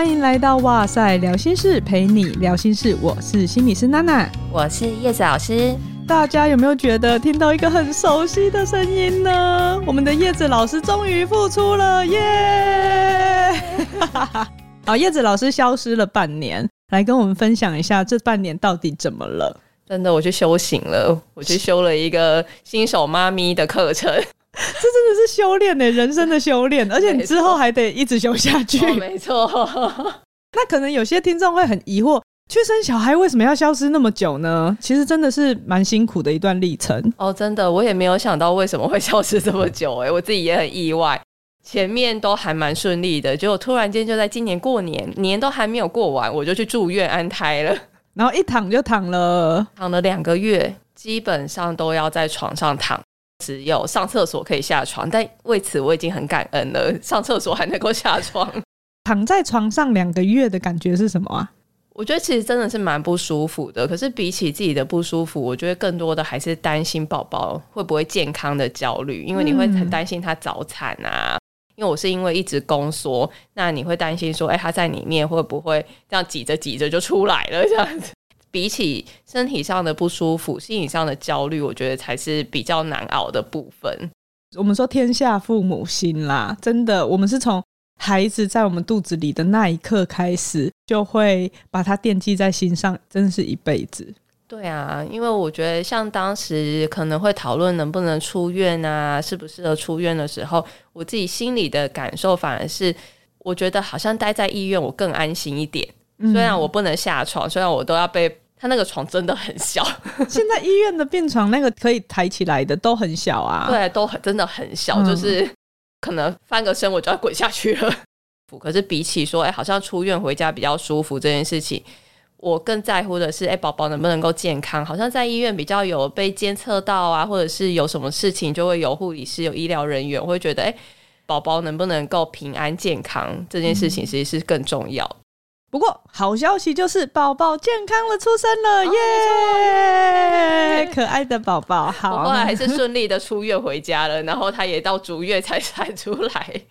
欢迎来到哇塞聊心事，陪你聊心事。我是心理师娜娜，我是叶子老师。大家有没有觉得听到一个很熟悉的声音呢？我们的叶子老师终于复出了，耶！好，叶子老师消失了半年，来跟我们分享一下这半年到底怎么了？真的，我去修行了，我去修了一个新手妈咪的课程。这真的是修炼呢，人生的修炼，而且你之后还得一直修下去。没错，那可能有些听众会很疑惑，去生小孩为什么要消失那么久呢？其实真的是蛮辛苦的一段历程。哦，真的，我也没有想到为什么会消失这么久，哎，我自己也很意外。前面都还蛮顺利的，结果突然间就在今年过年，年都还没有过完，我就去住院安胎了，然后一躺就躺了，躺了两个月，基本上都要在床上躺。只有上厕所可以下床，但为此我已经很感恩了。上厕所还能够下床，躺在床上两个月的感觉是什么啊？我觉得其实真的是蛮不舒服的。可是比起自己的不舒服，我觉得更多的还是担心宝宝会不会健康的焦虑，因为你会很担心他早产啊。嗯、因为我是因为一直宫缩，那你会担心说，哎、欸，他在里面会不会这样挤着挤着就出来了这样子。比起身体上的不舒服，心理上的焦虑，我觉得才是比较难熬的部分。我们说天下父母心啦，真的，我们是从孩子在我们肚子里的那一刻开始，就会把他惦记在心上，真是一辈子。对啊，因为我觉得像当时可能会讨论能不能出院啊，适不适合出院的时候，我自己心里的感受反而是，我觉得好像待在医院我更安心一点。虽然我不能下床，虽然我都要被他那个床真的很小。现在医院的病床那个可以抬起来的都很小啊，对，都很真的很小，就是可能翻个身我就要滚下去了。可是比起说，哎，好像出院回家比较舒服这件事情，我更在乎的是，哎，宝宝能不能够健康？好像在医院比较有被监测到啊，或者是有什么事情就会有护理师、有医疗人员，我会觉得，哎，宝宝能不能够平安健康这件事情，其实是更重要。不过好消息就是宝宝健康的出生了，耶、哦！可爱的宝宝，好，后来还是顺利的出院回家了，然后他也到足月才 产出来。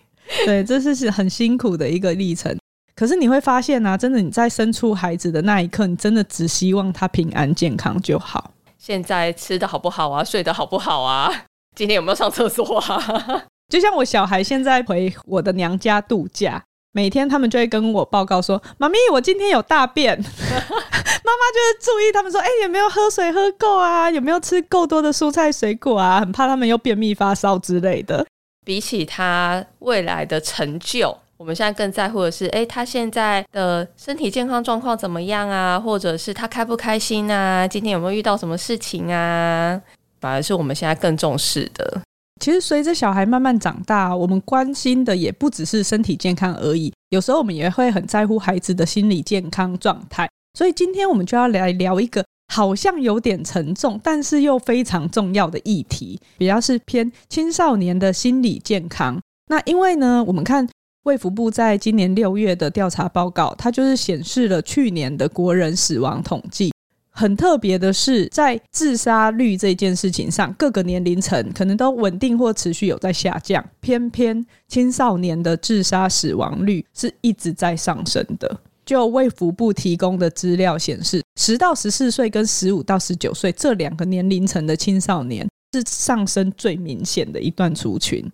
对，这是是很辛苦的一个历程。可是你会发现啊，真的你在生出孩子的那一刻，你真的只希望他平安健康就好。现在吃的好不好啊？睡得好不好啊？今天有没有上厕所啊？就像我小孩现在回我的娘家度假。每天他们就会跟我报告说：“妈咪，我今天有大便。”妈妈就是注意他们说：“哎、欸，有没有喝水喝够啊？有没有吃够多的蔬菜水果啊？很怕他们又便秘发烧之类的。”比起他未来的成就，我们现在更在乎的是：哎、欸，他现在的身体健康状况怎么样啊？或者是他开不开心啊？今天有没有遇到什么事情啊？反而是我们现在更重视的。其实随着小孩慢慢长大，我们关心的也不只是身体健康而已。有时候我们也会很在乎孩子的心理健康状态。所以今天我们就要来聊一个好像有点沉重，但是又非常重要的议题，比较是偏青少年的心理健康。那因为呢，我们看卫福部在今年六月的调查报告，它就是显示了去年的国人死亡统计。很特别的是，在自杀率这件事情上，各个年龄层可能都稳定或持续有在下降，偏偏青少年的自杀死亡率是一直在上升的。就卫福部提供的资料显示，十到十四岁跟十五到十九岁这两个年龄层的青少年是上升最明显的一段族群。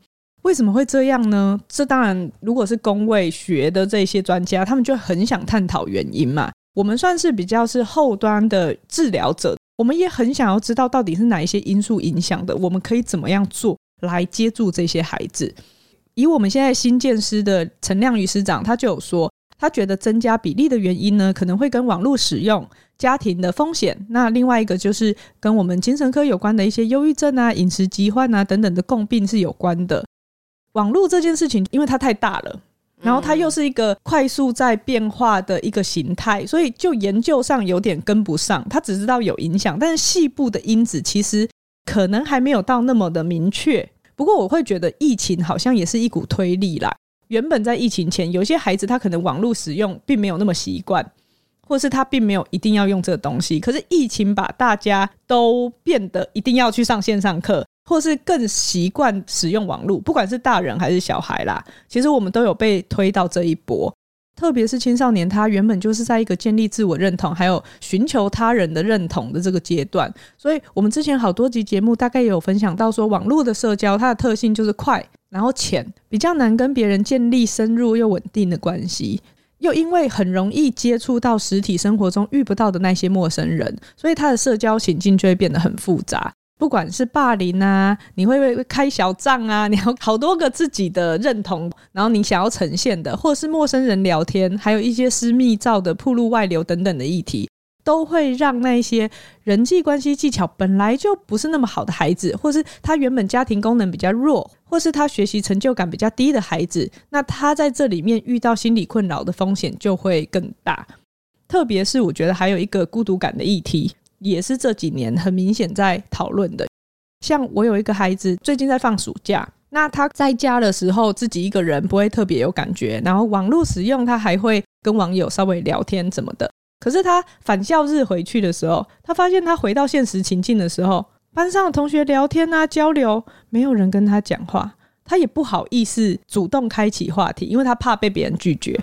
为什么会这样呢？这当然，如果是公卫学的这些专家，他们就很想探讨原因嘛。我们算是比较是后端的治疗者，我们也很想要知道到底是哪一些因素影响的，我们可以怎么样做来接住这些孩子。以我们现在新建师的陈亮瑜师长，他就有说，他觉得增加比例的原因呢，可能会跟网络使用、家庭的风险，那另外一个就是跟我们精神科有关的一些忧郁症啊、饮食疾患啊等等的共病是有关的。网络这件事情，因为它太大了。然后它又是一个快速在变化的一个形态，所以就研究上有点跟不上。它只知道有影响，但是细部的因子其实可能还没有到那么的明确。不过我会觉得疫情好像也是一股推力啦。原本在疫情前，有些孩子他可能网络使用并没有那么习惯，或是他并没有一定要用这个东西。可是疫情把大家都变得一定要去上线上课。或是更习惯使用网络，不管是大人还是小孩啦，其实我们都有被推到这一波。特别是青少年，他原本就是在一个建立自我认同，还有寻求他人的认同的这个阶段。所以，我们之前好多集节目大概也有分享到说，网络的社交它的特性就是快，然后浅，比较难跟别人建立深入又稳定的关系。又因为很容易接触到实体生活中遇不到的那些陌生人，所以他的社交情境就会变得很复杂。不管是霸凌啊，你会不会开小账啊？你有好多个自己的认同，然后你想要呈现的，或者是陌生人聊天，还有一些私密照的暴露外流等等的议题，都会让那些人际关系技巧本来就不是那么好的孩子，或是他原本家庭功能比较弱，或是他学习成就感比较低的孩子，那他在这里面遇到心理困扰的风险就会更大。特别是我觉得还有一个孤独感的议题。也是这几年很明显在讨论的。像我有一个孩子，最近在放暑假，那他在家的时候自己一个人不会特别有感觉，然后网络使用他还会跟网友稍微聊天什么的。可是他返校日回去的时候，他发现他回到现实情境的时候，班上的同学聊天啊交流，没有人跟他讲话，他也不好意思主动开启话题，因为他怕被别人拒绝。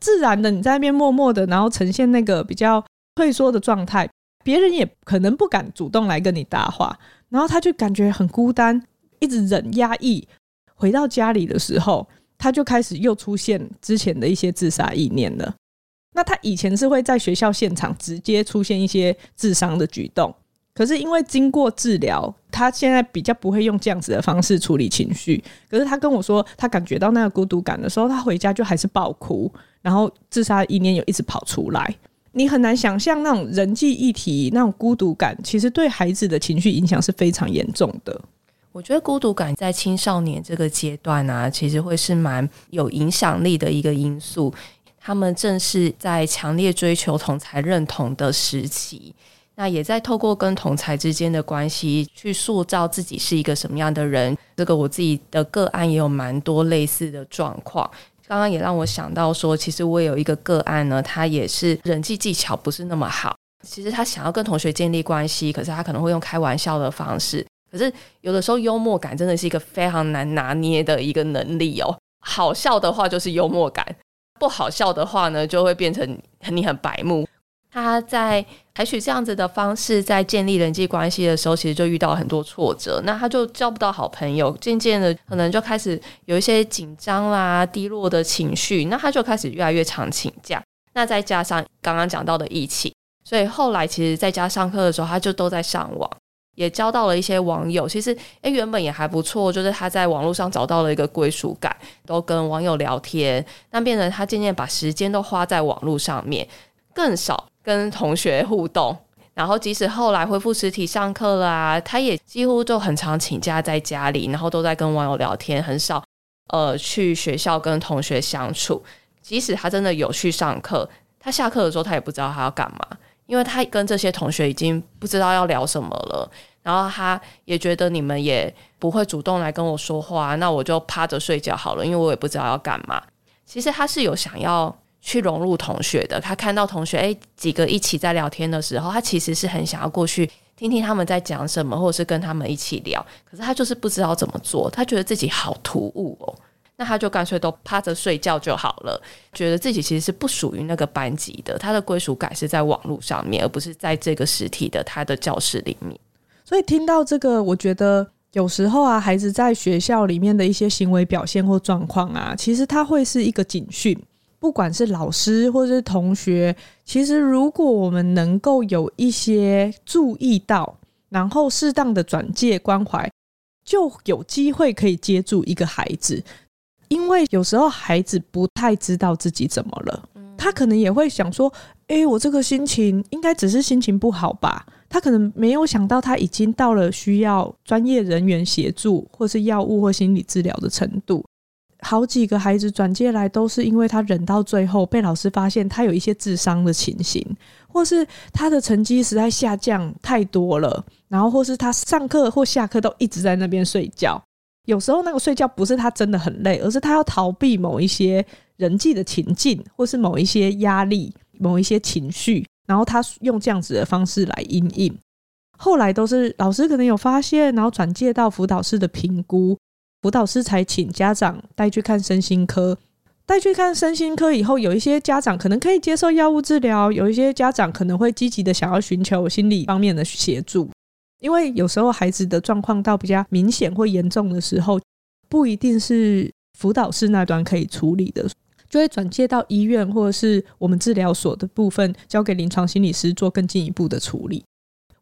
自然的你在那边默默的，然后呈现那个比较退缩的状态。别人也可能不敢主动来跟你搭话，然后他就感觉很孤单，一直忍压抑。回到家里的时候，他就开始又出现之前的一些自杀意念了。那他以前是会在学校现场直接出现一些自伤的举动，可是因为经过治疗，他现在比较不会用这样子的方式处理情绪。可是他跟我说，他感觉到那个孤独感的时候，他回家就还是爆哭，然后自杀意念又一直跑出来。你很难想象那种人际议题，那种孤独感，其实对孩子的情绪影响是非常严重的。我觉得孤独感在青少年这个阶段啊，其实会是蛮有影响力的一个因素。他们正是在强烈追求同才认同的时期，那也在透过跟同才之间的关系去塑造自己是一个什么样的人。这个我自己的个案也有蛮多类似的状况。刚刚也让我想到说，其实我有一个个案呢，他也是人际技巧不是那么好。其实他想要跟同学建立关系，可是他可能会用开玩笑的方式。可是有的时候幽默感真的是一个非常难拿捏的一个能力哦。好笑的话就是幽默感，不好笑的话呢，就会变成你很白目。他在采取这样子的方式，在建立人际关系的时候，其实就遇到很多挫折。那他就交不到好朋友，渐渐的可能就开始有一些紧张啦、低落的情绪。那他就开始越来越常请假。那再加上刚刚讲到的疫情，所以后来其实在家上课的时候，他就都在上网，也交到了一些网友。其实诶，原本也还不错，就是他在网络上找到了一个归属感，都跟网友聊天。那变成他渐渐把时间都花在网络上面，更少。跟同学互动，然后即使后来恢复实体上课了啊，他也几乎就很常请假在家里，然后都在跟网友聊天，很少呃去学校跟同学相处。即使他真的有去上课，他下课的时候他也不知道他要干嘛，因为他跟这些同学已经不知道要聊什么了。然后他也觉得你们也不会主动来跟我说话，那我就趴着睡觉好了，因为我也不知道要干嘛。其实他是有想要。去融入同学的，他看到同学诶几个一起在聊天的时候，他其实是很想要过去听听他们在讲什么，或者是跟他们一起聊。可是他就是不知道怎么做，他觉得自己好突兀哦，那他就干脆都趴着睡觉就好了，觉得自己其实是不属于那个班级的，他的归属感是在网络上面，而不是在这个实体的他的教室里面。所以听到这个，我觉得有时候啊，孩子在学校里面的一些行为表现或状况啊，其实他会是一个警讯。不管是老师或者是同学，其实如果我们能够有一些注意到，然后适当的转介关怀，就有机会可以接住一个孩子。因为有时候孩子不太知道自己怎么了，他可能也会想说：“诶，我这个心情应该只是心情不好吧？”他可能没有想到他已经到了需要专业人员协助，或是药物或心理治疗的程度。好几个孩子转借来，都是因为他忍到最后被老师发现他有一些智商的情形，或是他的成绩实在下降太多了，然后或是他上课或下课都一直在那边睡觉。有时候那个睡觉不是他真的很累，而是他要逃避某一些人际的情境，或是某一些压力、某一些情绪，然后他用这样子的方式来因应。后来都是老师可能有发现，然后转介到辅导室的评估。辅导师才请家长带去看身心科，带去看身心科以后，有一些家长可能可以接受药物治疗，有一些家长可能会积极的想要寻求心理方面的协助。因为有时候孩子的状况到比较明显或严重的时候，不一定是辅导室那端可以处理的，就会转介到医院或者是我们治疗所的部分，交给临床心理师做更进一步的处理。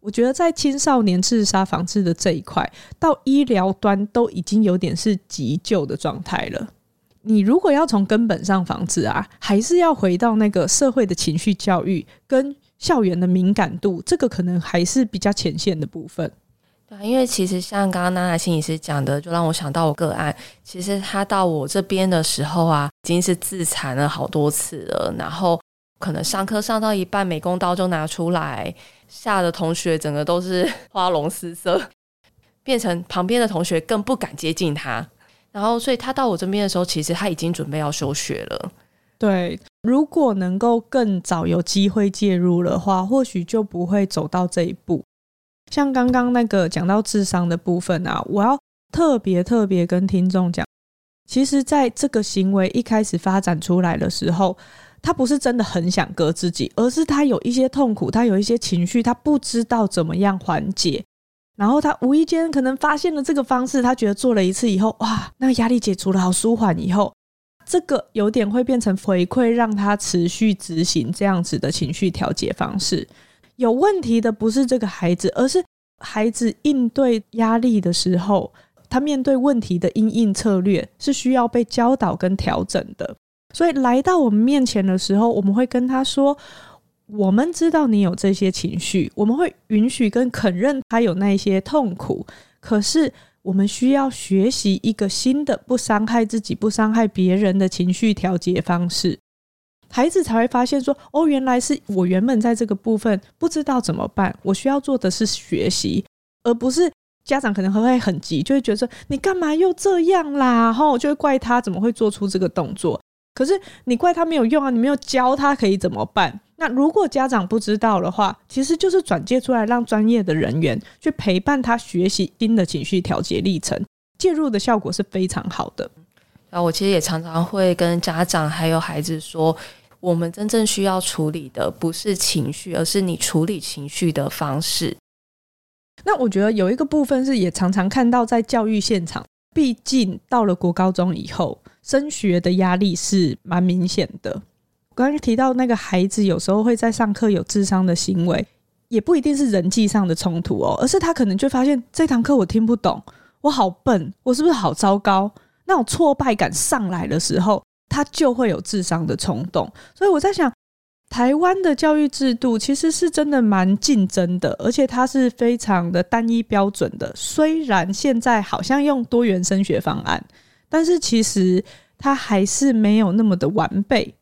我觉得在青少年自杀防治的这一块，到医疗端都已经有点是急救的状态了。你如果要从根本上防治啊，还是要回到那个社会的情绪教育跟校园的敏感度，这个可能还是比较前线的部分。对，因为其实像刚刚娜娜心理师讲的，就让我想到我个案，其实他到我这边的时候啊，已经是自残了好多次了，然后可能上课上到一半，美工刀就拿出来，吓得同学整个都是 花容失色，变成旁边的同学更不敢接近他。然后，所以他到我这边的时候，其实他已经准备要休学了。对，如果能够更早有机会介入的话，或许就不会走到这一步。像刚刚那个讲到智商的部分啊，我要特别特别跟听众讲，其实在这个行为一开始发展出来的时候，他不是真的很想割自己，而是他有一些痛苦，他有一些情绪，他不知道怎么样缓解。然后他无意间可能发现了这个方式，他觉得做了一次以后，哇，那个压力解除了，好舒缓。以后这个有点会变成回馈，让他持续执行这样子的情绪调节方式。有问题的不是这个孩子，而是孩子应对压力的时候，他面对问题的因应策略是需要被教导跟调整的。所以来到我们面前的时候，我们会跟他说。我们知道你有这些情绪，我们会允许跟肯认他有那些痛苦。可是，我们需要学习一个新的、不伤害自己、不伤害别人的情绪调节方式，孩子才会发现说：“哦，原来是我原本在这个部分不知道怎么办。我需要做的是学习，而不是家长可能还会很急，就会觉得说你干嘛又这样啦？然后就会怪他怎么会做出这个动作。可是你怪他没有用啊，你没有教他可以怎么办？”那如果家长不知道的话，其实就是转介出来，让专业的人员去陪伴他学习新的情绪调节历程，介入的效果是非常好的。啊我其实也常常会跟家长还有孩子说，我们真正需要处理的不是情绪，而是你处理情绪的方式。那我觉得有一个部分是也常常看到在教育现场，毕竟到了国高中以后，升学的压力是蛮明显的。刚刚提到那个孩子，有时候会在上课有智商的行为，也不一定是人际上的冲突哦，而是他可能就发现这堂课我听不懂，我好笨，我是不是好糟糕？那种挫败感上来的时候，他就会有智商的冲动。所以我在想，台湾的教育制度其实是真的蛮竞争的，而且它是非常的单一标准的。虽然现在好像用多元升学方案，但是其实它还是没有那么的完备。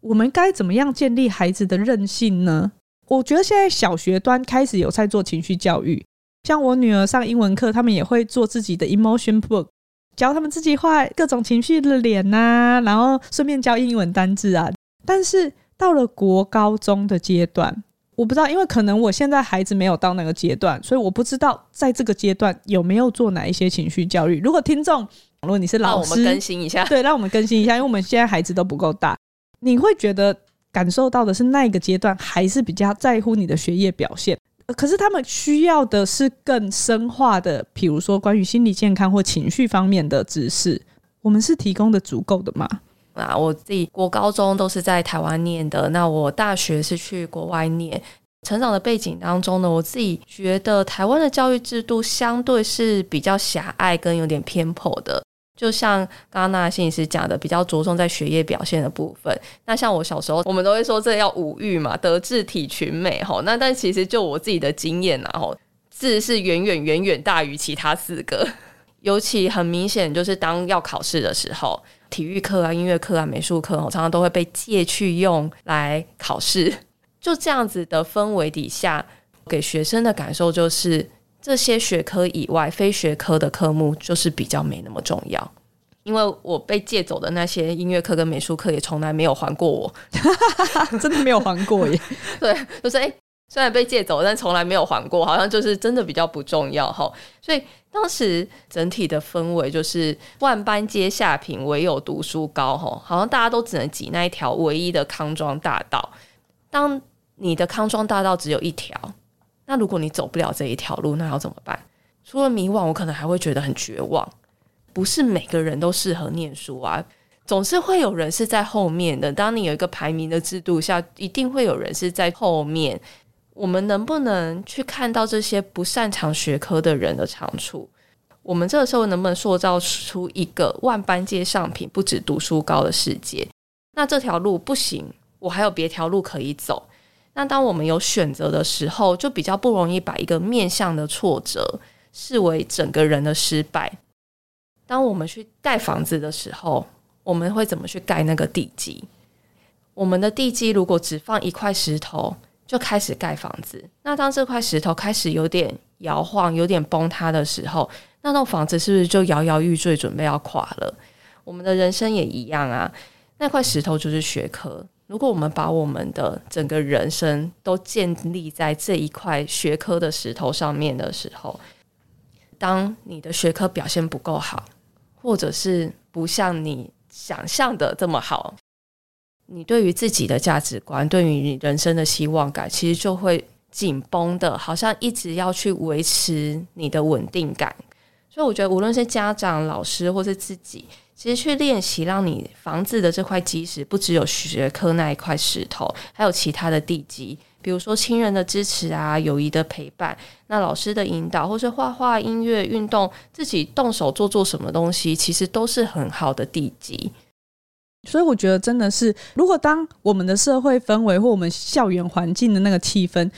我们该怎么样建立孩子的韧性呢？我觉得现在小学端开始有在做情绪教育，像我女儿上英文课，他们也会做自己的 emotion book，教他们自己画各种情绪的脸呐、啊，然后顺便教英文单字啊。但是到了国高中的阶段，我不知道，因为可能我现在孩子没有到那个阶段，所以我不知道在这个阶段有没有做哪一些情绪教育。如果听众，如果你是老师，让我们更新一下，对，让我们更新一下，因为我们现在孩子都不够大。你会觉得感受到的是那个阶段还是比较在乎你的学业表现，可是他们需要的是更深化的，比如说关于心理健康或情绪方面的知识，我们是提供的足够的吗？啊，我自己国高中都是在台湾念的，那我大学是去国外念，成长的背景当中呢，我自己觉得台湾的教育制度相对是比较狭隘跟有点偏颇的。就像刚刚那心理师讲的，比较着重在学业表现的部分。那像我小时候，我们都会说这要五育嘛，德智体群美吼。那但其实就我自己的经验呐吼，智是远远远远大于其他四个。尤其很明显，就是当要考试的时候，体育课啊、音乐课啊、美术课，常常都会被借去用来考试。就这样子的氛围底下，给学生的感受就是。这些学科以外，非学科的科目就是比较没那么重要，因为我被借走的那些音乐课跟美术课也从来没有还过我，真的没有还过耶。对，就是哎，虽然被借走，但从来没有还过，好像就是真的比较不重要哈。所以当时整体的氛围就是万般皆下品，唯有读书高哈，好像大家都只能挤那一条唯一的康庄大道。当你的康庄大道只有一条，那如果你走不了这一条路，那要怎么办？除了迷惘，我可能还会觉得很绝望。不是每个人都适合念书啊。总是会有人是在后面的。当你有一个排名的制度下，一定会有人是在后面。我们能不能去看到这些不擅长学科的人的长处？我们这个时候能不能塑造出一个万般皆上品，不止读书高的世界？那这条路不行，我还有别条路可以走。那当我们有选择的时候，就比较不容易把一个面向的挫折视为整个人的失败。当我们去盖房子的时候，我们会怎么去盖那个地基？我们的地基如果只放一块石头就开始盖房子，那当这块石头开始有点摇晃、有点崩塌的时候，那栋房子是不是就摇摇欲坠，准备要垮了？我们的人生也一样啊，那块石头就是学科。如果我们把我们的整个人生都建立在这一块学科的石头上面的时候，当你的学科表现不够好，或者是不像你。想象的这么好，你对于自己的价值观，对于你人生的希望感，其实就会紧绷的，好像一直要去维持你的稳定感。所以我觉得，无论是家长、老师，或是自己，其实去练习，让你房子的这块基石，不只有学科那一块石头，还有其他的地基。比如说亲人的支持啊，友谊的陪伴，那老师的引导，或是画画、音乐、运动，自己动手做做什么东西，其实都是很好的地基。所以我觉得真的是，如果当我们的社会氛围或我们校园环境的那个气氛，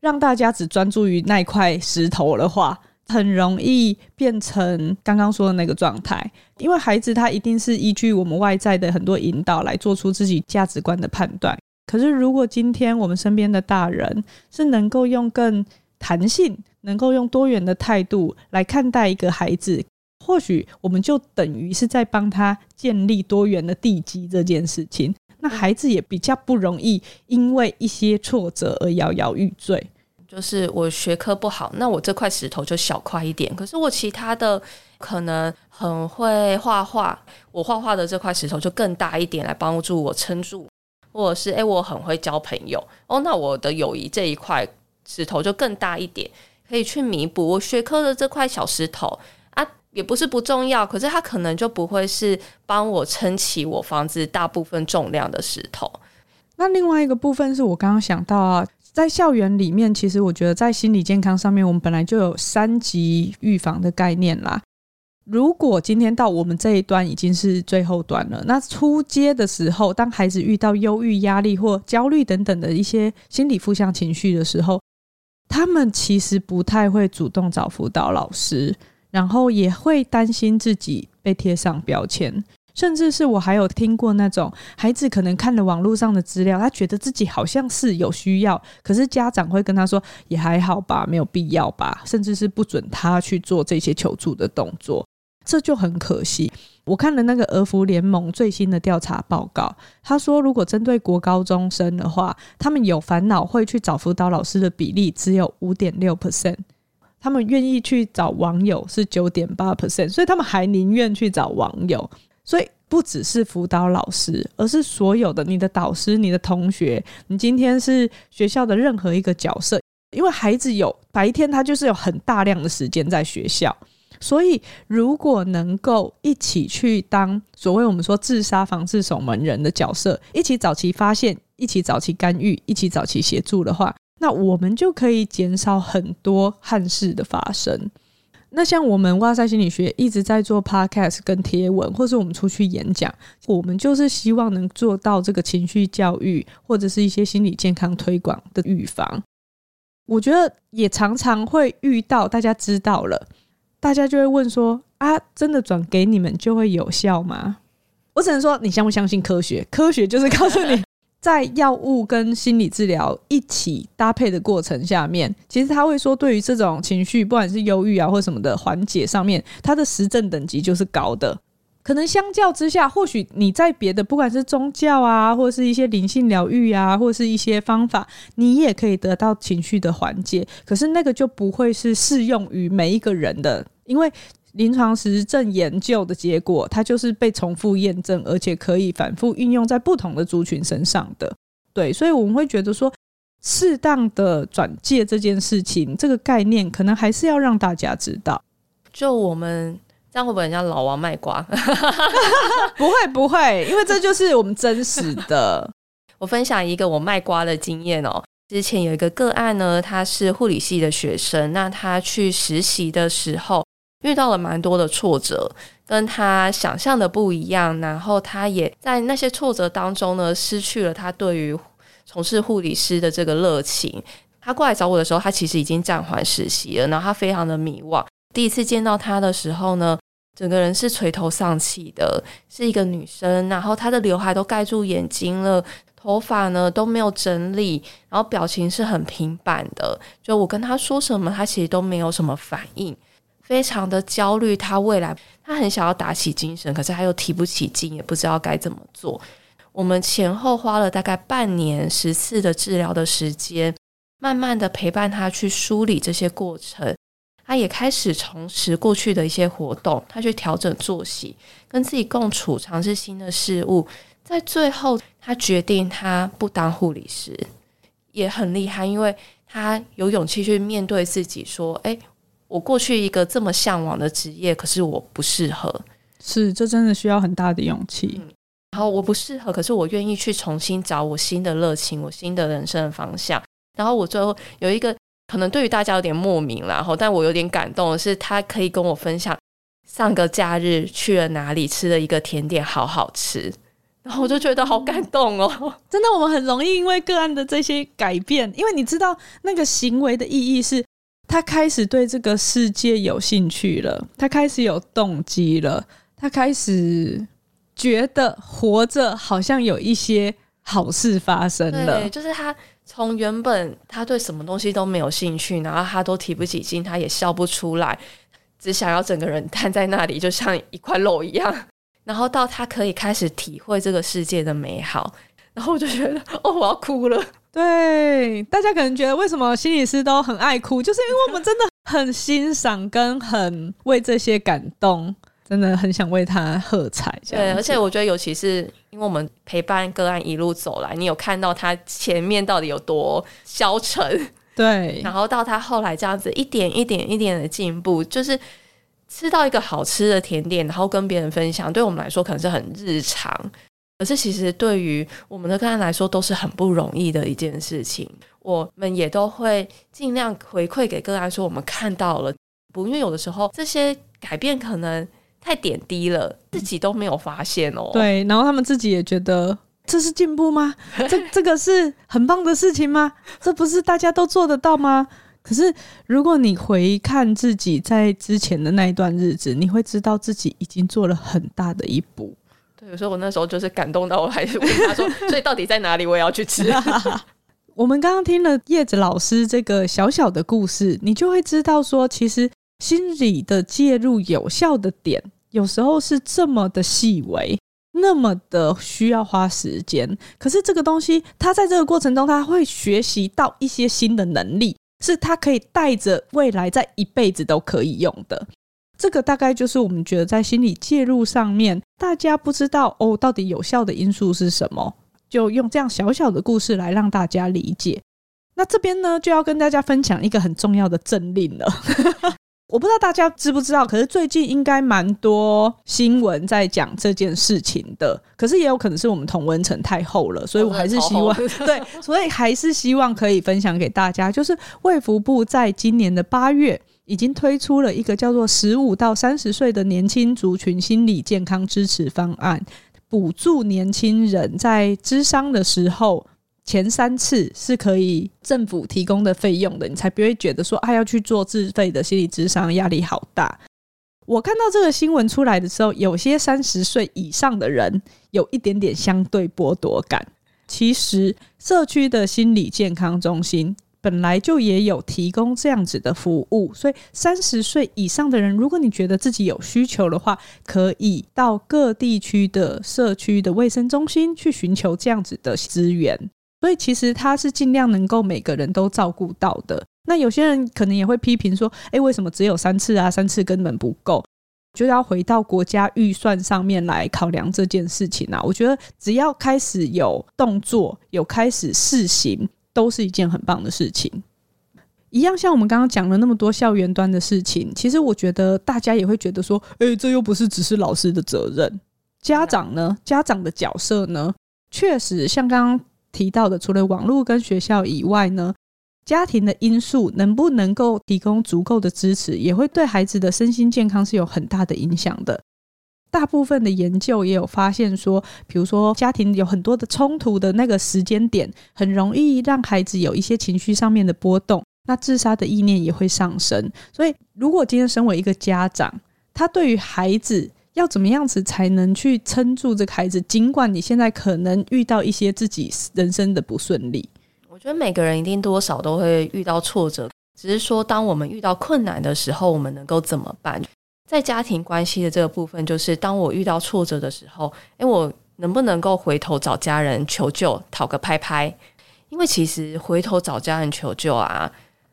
让大家只专注于那块石头的话，很容易变成刚刚说的那个状态。因为孩子他一定是依据我们外在的很多引导来做出自己价值观的判断。可是，如果今天我们身边的大人是能够用更弹性、能够用多元的态度来看待一个孩子，或许我们就等于是在帮他建立多元的地基这件事情。那孩子也比较不容易因为一些挫折而摇摇欲坠。就是我学科不好，那我这块石头就小块一点。可是我其他的可能很会画画，我画画的这块石头就更大一点，来帮助我撑住。或者是诶、我很会交朋友哦，那我的友谊这一块石头就更大一点，可以去弥补我学科的这块小石头啊，也不是不重要，可是它可能就不会是帮我撑起我房子大部分重量的石头。那另外一个部分是我刚刚想到啊，在校园里面，其实我觉得在心理健康上面，我们本来就有三级预防的概念啦。如果今天到我们这一端已经是最后端了，那初阶的时候，当孩子遇到忧郁、压力或焦虑等等的一些心理负向情绪的时候，他们其实不太会主动找辅导老师，然后也会担心自己被贴上标签，甚至是我还有听过那种孩子可能看了网络上的资料，他觉得自己好像是有需要，可是家长会跟他说也还好吧，没有必要吧，甚至是不准他去做这些求助的动作。这就很可惜。我看了那个俄福联盟最新的调查报告，他说，如果针对国高中生的话，他们有烦恼会去找辅导老师的比例只有五点六 percent，他们愿意去找网友是九点八 percent，所以他们还宁愿去找网友。所以不只是辅导老师，而是所有的你的导师、你的同学，你今天是学校的任何一个角色，因为孩子有白天，他就是有很大量的时间在学校。所以，如果能够一起去当所谓我们说自杀防治守门人的角色，一起早期发现，一起早期干预，一起早期协助的话，那我们就可以减少很多憾事的发生。那像我们哇塞心理学一直在做 podcast 跟贴文，或是我们出去演讲，我们就是希望能做到这个情绪教育，或者是一些心理健康推广的预防。我觉得也常常会遇到，大家知道了。大家就会问说：“啊，真的转给你们就会有效吗？”我只能说，你相不相信科学？科学就是告诉你，在药物跟心理治疗一起搭配的过程下面，其实他会说，对于这种情绪，不管是忧郁啊或什么的缓解上面，它的实证等级就是高的。可能相较之下，或许你在别的不管是宗教啊，或是一些灵性疗愈啊，或是一些方法，你也可以得到情绪的缓解。可是那个就不会是适用于每一个人的，因为临床实证研究的结果，它就是被重复验证，而且可以反复运用在不同的族群身上的。对，所以我们会觉得说，适当的转介这件事情，这个概念可能还是要让大家知道。就我们这样会不会很像老王卖瓜？不会不会，因为这就是我们真实的。我分享一个我卖瓜的经验哦。之前有一个个案呢，他是护理系的学生，那他去实习的时候遇到了蛮多的挫折，跟他想象的不一样，然后他也在那些挫折当中呢，失去了他对于从事护理师的这个热情。他过来找我的时候，他其实已经暂缓实习了，然后他非常的迷惘。第一次见到他的时候呢，整个人是垂头丧气的，是一个女生，然后她的刘海都盖住眼睛了，头发呢都没有整理，然后表情是很平板的。就我跟他说什么，他其实都没有什么反应，非常的焦虑。他未来他很想要打起精神，可是他又提不起劲，也不知道该怎么做。我们前后花了大概半年十次的治疗的时间，慢慢的陪伴他去梳理这些过程。他也开始重拾过去的一些活动，他去调整作息，跟自己共处，尝试新的事物。在最后，他决定他不当护理师，也很厉害，因为他有勇气去面对自己，说：“诶，我过去一个这么向往的职业，可是我不适合。”是，这真的需要很大的勇气。嗯，然后我不适合，可是我愿意去重新找我新的热情，我新的人生的方向。然后我最后有一个。可能对于大家有点莫名，然后但我有点感动的是，他可以跟我分享上个假日去了哪里，吃了一个甜点，好好吃，然后我就觉得好感动哦。真的，我们很容易因为个案的这些改变，因为你知道那个行为的意义是，他开始对这个世界有兴趣了，他开始有动机了，他开始觉得活着好像有一些好事发生了，对，就是他。从原本他对什么东西都没有兴趣，然后他都提不起劲，他也笑不出来，只想要整个人瘫在那里，就像一块肉一样。然后到他可以开始体会这个世界的美好，然后我就觉得哦，我要哭了。对，大家可能觉得为什么心理师都很爱哭，就是因为我们真的很欣赏跟很为这些感动。真的很想为他喝彩，对，而且我觉得，尤其是因为我们陪伴个案一路走来，你有看到他前面到底有多消沉，对，然后到他后来这样子一点一点一点的进步，就是吃到一个好吃的甜点，然后跟别人分享，对我们来说可能是很日常，可是其实对于我们的个案来说都是很不容易的一件事情。我们也都会尽量回馈给个案说，我们看到了，不，因为有的时候这些改变可能。太点滴了，自己都没有发现哦。对，然后他们自己也觉得这是进步吗？这这个是很棒的事情吗？这不是大家都做得到吗？可是如果你回看自己在之前的那一段日子，你会知道自己已经做了很大的一步。对，有时候我那时候就是感动到，我还是问他说：“所以到底在哪里？我也要去吃。”我们刚刚听了叶子老师这个小小的故事，你就会知道说，其实。心理的介入有效的点，有时候是这么的细微，那么的需要花时间。可是这个东西，他在这个过程中，他会学习到一些新的能力，是他可以带着未来在一辈子都可以用的。这个大概就是我们觉得在心理介入上面，大家不知道哦，到底有效的因素是什么？就用这样小小的故事来让大家理解。那这边呢，就要跟大家分享一个很重要的政令了。我不知道大家知不知道，可是最近应该蛮多新闻在讲这件事情的。可是也有可能是我们同温层太厚了，所以我还是希望 对，所以还是希望可以分享给大家。就是卫福部在今年的八月已经推出了一个叫做“十五到三十岁的年轻族群心理健康支持方案”，补助年轻人在咨商的时候。前三次是可以政府提供的费用的，你才不会觉得说啊要去做自费的心理咨商，压力好大。我看到这个新闻出来的时候，有些三十岁以上的人有一点点相对剥夺感。其实社区的心理健康中心本来就也有提供这样子的服务，所以三十岁以上的人，如果你觉得自己有需求的话，可以到各地区的社区的卫生中心去寻求这样子的资源。所以其实它是尽量能够每个人都照顾到的。那有些人可能也会批评说，诶，为什么只有三次啊？三次根本不够。就要回到国家预算上面来考量这件事情啊！我觉得只要开始有动作，有开始试行，都是一件很棒的事情。一样像我们刚刚讲了那么多校园端的事情，其实我觉得大家也会觉得说，诶，这又不是只是老师的责任，家长呢？家长的角色呢？确实像刚刚提到的，除了网络跟学校以外呢？家庭的因素能不能够提供足够的支持，也会对孩子的身心健康是有很大的影响的。大部分的研究也有发现说，比如说家庭有很多的冲突的那个时间点，很容易让孩子有一些情绪上面的波动，那自杀的意念也会上升。所以，如果今天身为一个家长，他对于孩子要怎么样子才能去撑住这个孩子，尽管你现在可能遇到一些自己人生的不顺利。我觉得每个人一定多少都会遇到挫折，只是说当我们遇到困难的时候，我们能够怎么办？在家庭关系的这个部分，就是当我遇到挫折的时候，诶，我能不能够回头找家人求救，讨个拍拍？因为其实回头找家人求救啊，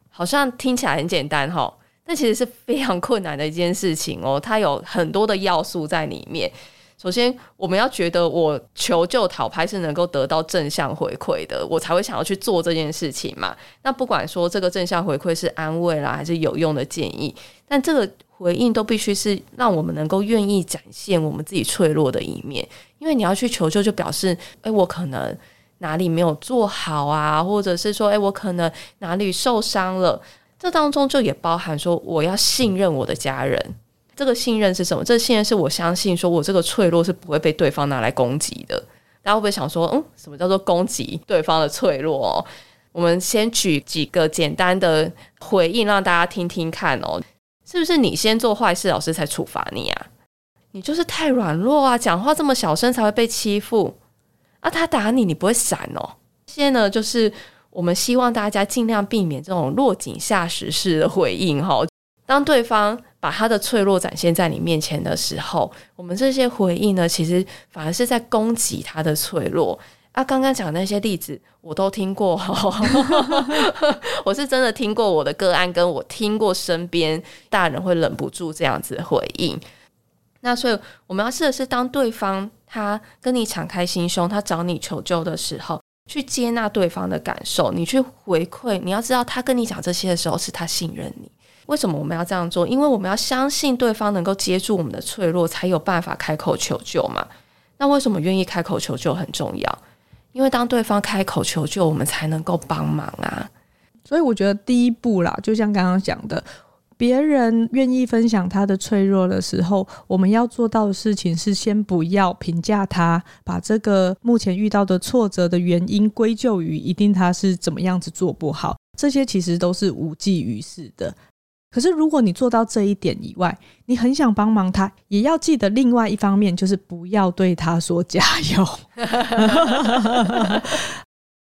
好像听起来很简单哈，但其实是非常困难的一件事情哦，它有很多的要素在里面。首先，我们要觉得我求救讨拍是能够得到正向回馈的，我才会想要去做这件事情嘛。那不管说这个正向回馈是安慰啦，还是有用的建议，但这个回应都必须是让我们能够愿意展现我们自己脆弱的一面。因为你要去求救，就表示，诶，我可能哪里没有做好啊，或者是说，诶，我可能哪里受伤了。这当中就也包含说，我要信任我的家人。这个信任是什么？这信任是我相信，说我这个脆弱是不会被对方拿来攻击的。大家会不会想说，嗯，什么叫做攻击对方的脆弱哦？我们先举几个简单的回应，让大家听听看哦。是不是你先做坏事，老师才处罚你啊？你就是太软弱啊，讲话这么小声才会被欺负啊？他打你，你不会闪哦？这些呢，就是我们希望大家尽量避免这种落井下石式的回应哈。当对方把他的脆弱展现在你面前的时候，我们这些回应呢，其实反而是在攻击他的脆弱啊！刚刚讲的那些例子，我都听过，我是真的听过我的个案，跟我听过身边大人会忍不住这样子回应。那所以我们要试的是，当对方他跟你敞开心胸，他找你求救的时候，去接纳对方的感受，你去回馈。你要知道，他跟你讲这些的时候，是他信任你。为什么我们要这样做？因为我们要相信对方能够接住我们的脆弱，才有办法开口求救嘛。那为什么愿意开口求救很重要？因为当对方开口求救，我们才能够帮忙啊。所以我觉得第一步啦，就像刚刚讲的，别人愿意分享他的脆弱的时候，我们要做到的事情是先不要评价他，把这个目前遇到的挫折的原因归咎于一定他是怎么样子做不好，这些其实都是无济于事的。可是，如果你做到这一点以外，你很想帮忙他，也要记得另外一方面，就是不要对他说加油。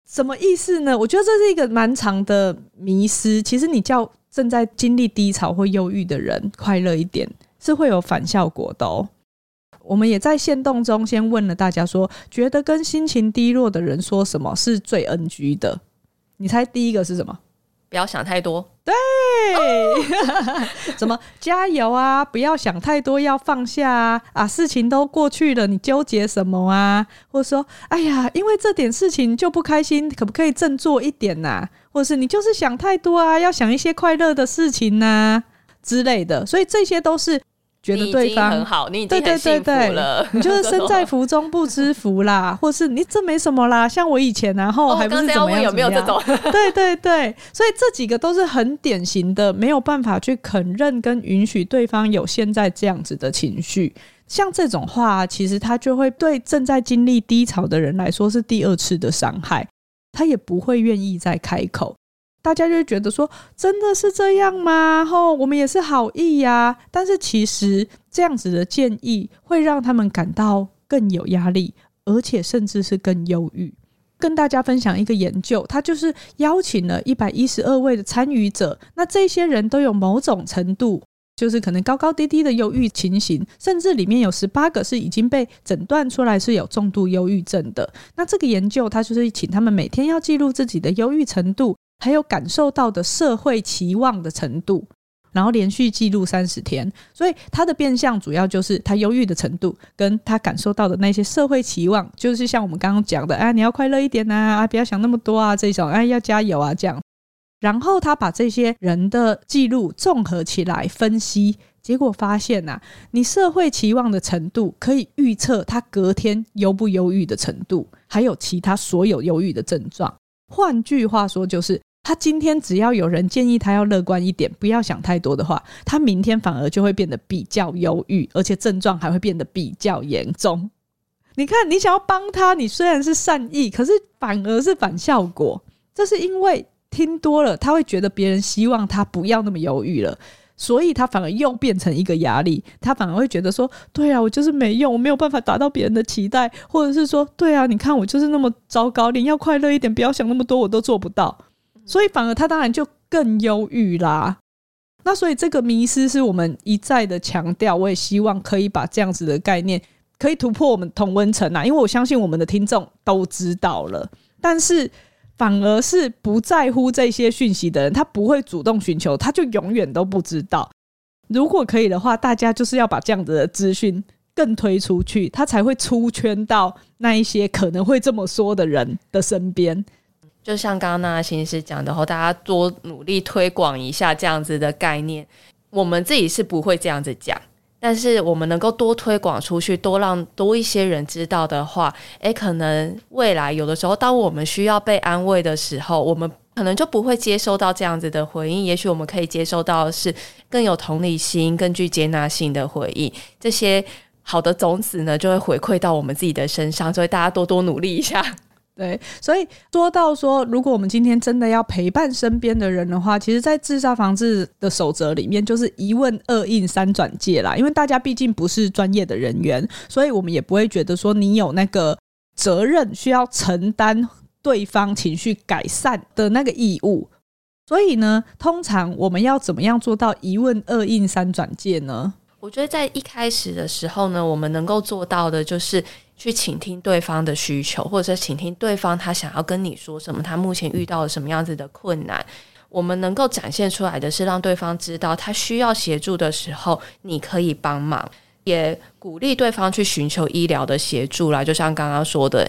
什么意思呢？我觉得这是一个蛮长的迷思。其实你叫正在经历低潮或忧郁的人快乐一点，是会有反效果的哦。我们也在现动中先问了大家说，觉得跟心情低落的人说什么是最 NG 的？你猜第一个是什么？不要想太多，对，怎么加油啊？不要想太多，要放下啊！啊，事情都过去了，你纠结什么啊？或者说，哎呀，因为这点事情就不开心，可不可以振作一点呐、啊？或者是你就是想太多啊？要想一些快乐的事情呐、啊、之类的，所以这些都是。觉得对方很好，你已经很幸福了。对对对对，你就是身在福中不知福啦，或是你这没什么啦。像我以前、啊，然后还不是怎么样怎么样？哦、有没有这种？对对对，所以这几个都是很典型的，没有办法去肯认跟允许对方有现在这样子的情绪。像这种话，其实他就会对正在经历低潮的人来说是第二次的伤害，他也不会愿意再开口。大家就会觉得说，真的是这样吗？吼，我们也是好意呀。但是其实这样子的建议会让他们感到更有压力，而且甚至是更忧郁。跟大家分享一个研究，他就是邀请了一百一十二位的参与者，那这些人都有某种程度，就是可能高高低低的忧郁情形，甚至里面有十八个是已经被诊断出来是有重度忧郁症的。那这个研究，他就是请他们每天要记录自己的忧郁程度，还有感受到的社会期望的程度。然后连续记录三十天，所以他的变相主要就是他忧郁的程度，跟他感受到的那些社会期望，就是像我们刚刚讲的，啊，你要快乐一点呐，啊，不要想那么多啊，这种，哎，要加油啊，这样。然后他把这些人的记录综合起来分析，结果发现呐，你社会期望的程度可以预测他隔天忧不忧郁的程度，还有其他所有忧郁的症状。换句话说，就是。他今天只要有人建议他要乐观一点，不要想太多的话，他明天反而就会变得比较忧郁，而且症状还会变得比较严重。你看，你想要帮他，你虽然是善意，可是反而是反效果。这是因为听多了，他会觉得别人希望他不要那么忧郁了，所以他反而又变成一个压力。他反而会觉得说：“对啊，我就是没用，我没有办法达到别人的期待，或者是说，对啊，你看我就是那么糟糕，连要快乐一点，不要想那么多，我都做不到。”所以反而他当然就更忧郁啦。那所以这个迷思是我们一再的强调，我也希望可以把这样子的概念可以突破我们同温层啊，因为我相信我们的听众都知道了，但是反而是不在乎这些讯息的人，他不会主动寻求，他就永远都不知道。如果可以的话，大家就是要把这样子的资讯更推出去，他才会出圈到那一些可能会这么说的人的身边。就像刚刚那心理师讲的话，大家多努力推广一下这样子的概念。我们自己是不会这样子讲，但是我们能够多推广出去，多让多一些人知道的话，诶，可能未来有的时候，当我们需要被安慰的时候，我们可能就不会接收到这样子的回应。也许我们可以接收到的是更有同理心、更具接纳性的回应。这些好的种子呢，就会回馈到我们自己的身上。所以大家多多努力一下。对，所以说到说，如果我们今天真的要陪伴身边的人的话，其实，在自杀防治的守则里面，就是一问二应三转介啦。因为大家毕竟不是专业的人员，所以我们也不会觉得说你有那个责任需要承担对方情绪改善的那个义务。所以呢，通常我们要怎么样做到一问二应三转介呢？我觉得在一开始的时候呢，我们能够做到的就是。去倾听对方的需求，或者是倾听对方他想要跟你说什么，他目前遇到了什么样子的困难。我们能够展现出来的是，让对方知道他需要协助的时候，你可以帮忙，也鼓励对方去寻求医疗的协助啦。就像刚刚说的。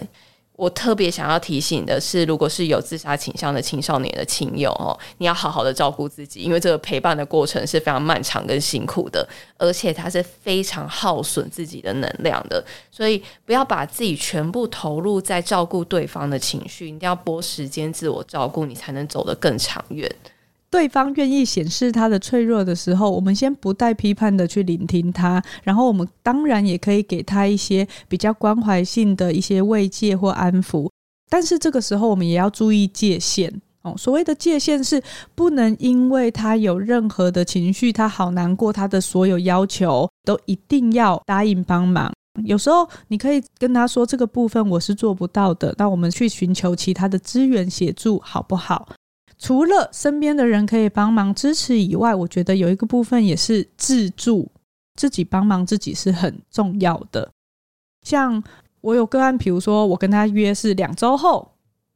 我特别想要提醒的是，如果是有自杀倾向的青少年的亲友哦，你要好好的照顾自己，因为这个陪伴的过程是非常漫长跟辛苦的，而且它是非常耗损自己的能量的，所以不要把自己全部投入在照顾对方的情绪，一定要拨时间自我照顾，你才能走得更长远。对方愿意显示他的脆弱的时候，我们先不带批判的去聆听他，然后我们当然也可以给他一些比较关怀性的一些慰藉或安抚。但是这个时候，我们也要注意界限哦。所谓的界限是不能因为他有任何的情绪，他好难过，他的所有要求都一定要答应帮忙。有时候你可以跟他说：“这个部分我是做不到的，那我们去寻求其他的资源协助，好不好？”除了身边的人可以帮忙支持以外，我觉得有一个部分也是自助，自己帮忙自己是很重要的。像我有个案，比如说我跟他约是两周后，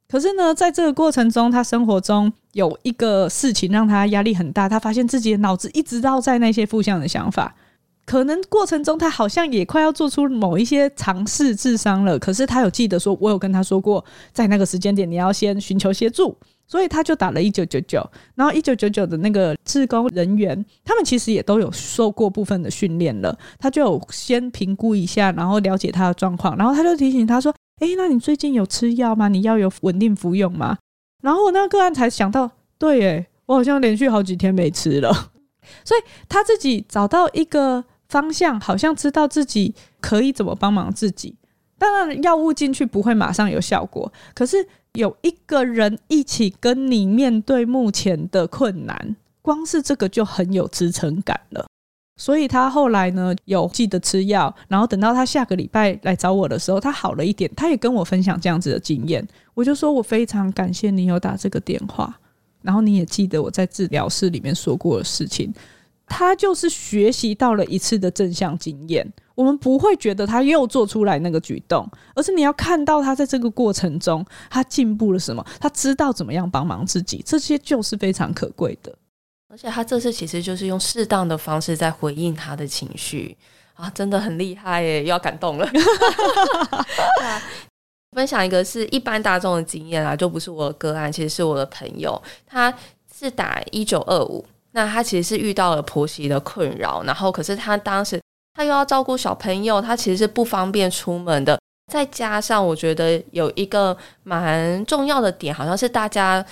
可是呢，在这个过程中，他生活中有一个事情让他压力很大，他发现自己的脑子一直绕在那些负向的想法，可能过程中他好像也快要做出某一些尝试智商了，可是他有记得说，我有跟他说过，在那个时间点你要先寻求协助。所以他就打了一九九九，然后一九九九的那个志工人员，他们其实也都有受过部分的训练了。他就有先评估一下，然后了解他的状况，然后他就提醒他说：“诶，那你最近有吃药吗？你要有稳定服用吗？”然后我那个个案才想到，对，诶，我好像连续好几天没吃了。所以他自己找到一个方向，好像知道自己可以怎么帮忙自己。当然，药物进去不会马上有效果，可是。有一个人一起跟你面对目前的困难，光是这个就很有支撑感了。所以他后来呢有记得吃药，然后等到他下个礼拜来找我的时候，他好了一点，他也跟我分享这样子的经验。我就说我非常感谢你有打这个电话，然后你也记得我在治疗室里面说过的事情。他就是学习到了一次的正向经验，我们不会觉得他又做出来那个举动，而是你要看到他在这个过程中他进步了什么，他知道怎么样帮忙自己，这些就是非常可贵的。而且他这次其实就是用适当的方式在回应他的情绪啊，真的很厉害耶，又要感动了。分享一个是一般大众的经验啊，就不是我的个案，其实是我的朋友，他是打一九二五，那他其实是遇到了婆媳的困扰，然后可是他当时他又要照顾小朋友，他其实是不方便出门的，再加上我觉得有一个蛮重要的点，好像是大家。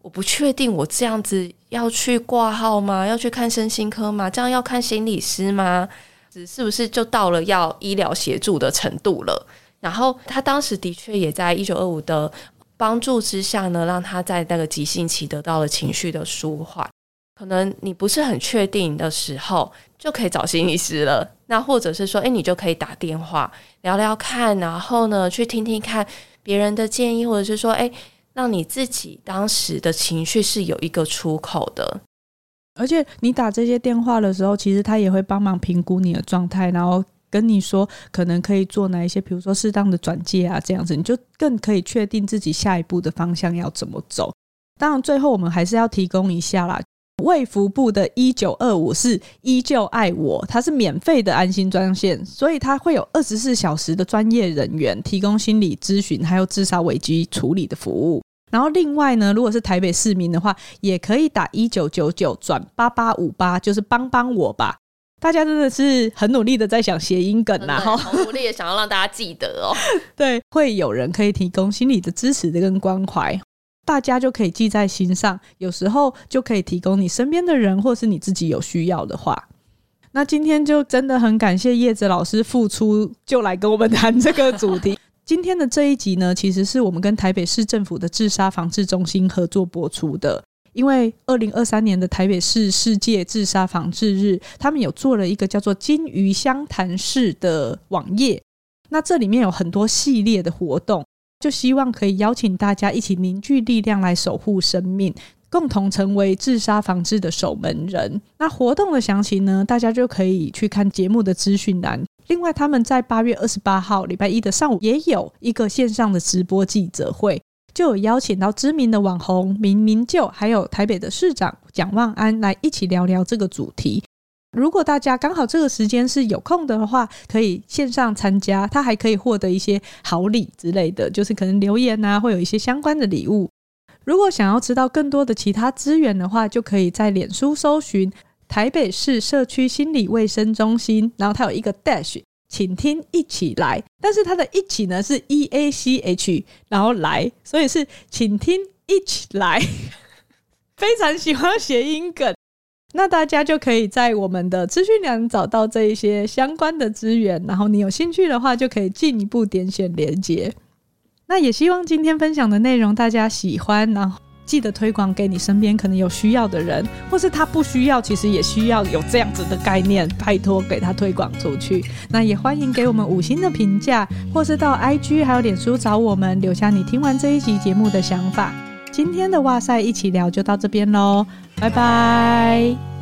我不确定我这样子要去挂号吗？要去看身心科吗？这样要看心理师吗？是不是就到了要医疗协助的程度了？然后他当时的确也在一九二五的帮助之下呢，让他在那个急性期得到了情绪的舒缓。可能你不是很确定的时候，就可以找心理师了。那或者是说，诶，你就可以打电话聊聊看，然后呢，去听听看别人的建议，或者是说，诶。让你自己当时的情绪是有一个出口的，而且你打这些电话的时候，其实他也会帮忙评估你的状态，然后跟你说可能可以做哪一些，比如说适当的转介啊，这样子你就更可以确定自己下一步的方向要怎么走。当然，最后我们还是要提供一下啦。卫福部的一九二五是依旧爱我，它是免费的安心专线，所以它会有二十四小时的专业人员提供心理咨询，还有自杀危机处理的服务。然后另外呢，如果是台北市民的话，也可以打一九九九转八八五八，就是帮帮我吧。大家真的是很努力的在想谐音梗，然后很努力的想要让大家记得哦。对，会有人可以提供心理的支持跟关怀。大家就可以记在心上，有时候就可以提供你身边的人，或是你自己有需要的话。那今天就真的很感谢叶子老师付出，就来跟我们谈这个主题。今天的这一集呢，其实是我们跟台北市政府的自杀防治中心合作播出的，因为二零二三年的台北市世界自杀防治日，他们有做了一个叫做“金鱼相谈室”的网页，那这里面有很多系列的活动。就希望可以邀请大家一起凝聚力量来守护生命，共同成为自杀防治的守门人。那活动的详情呢？大家就可以去看节目的资讯栏。另外，他们在八月二十八号礼拜一的上午也有一个线上的直播记者会，就有邀请到知名的网红明明就，还有台北的市长蒋万安来一起聊聊这个主题。如果大家刚好这个时间是有空的话，可以线上参加，他还可以获得一些好礼之类的，就是可能留言啊，会有一些相关的礼物。如果想要知道更多的其他资源的话，就可以在脸书搜寻台北市社区心理卫生中心，然后它有一个 dash，请听一起来，但是它的一起呢是 E A C H，然后来，所以是请听一起来，非常喜欢谐音梗。那大家就可以在我们的资讯栏找到这一些相关的资源，然后你有兴趣的话，就可以进一步点选连接。那也希望今天分享的内容大家喜欢，然后记得推广给你身边可能有需要的人，或是他不需要，其实也需要有这样子的概念，拜托给他推广出去。那也欢迎给我们五星的评价，或是到 IG 还有脸书找我们，留下你听完这一集节目的想法。今天的哇塞一起聊就到这边喽，拜拜。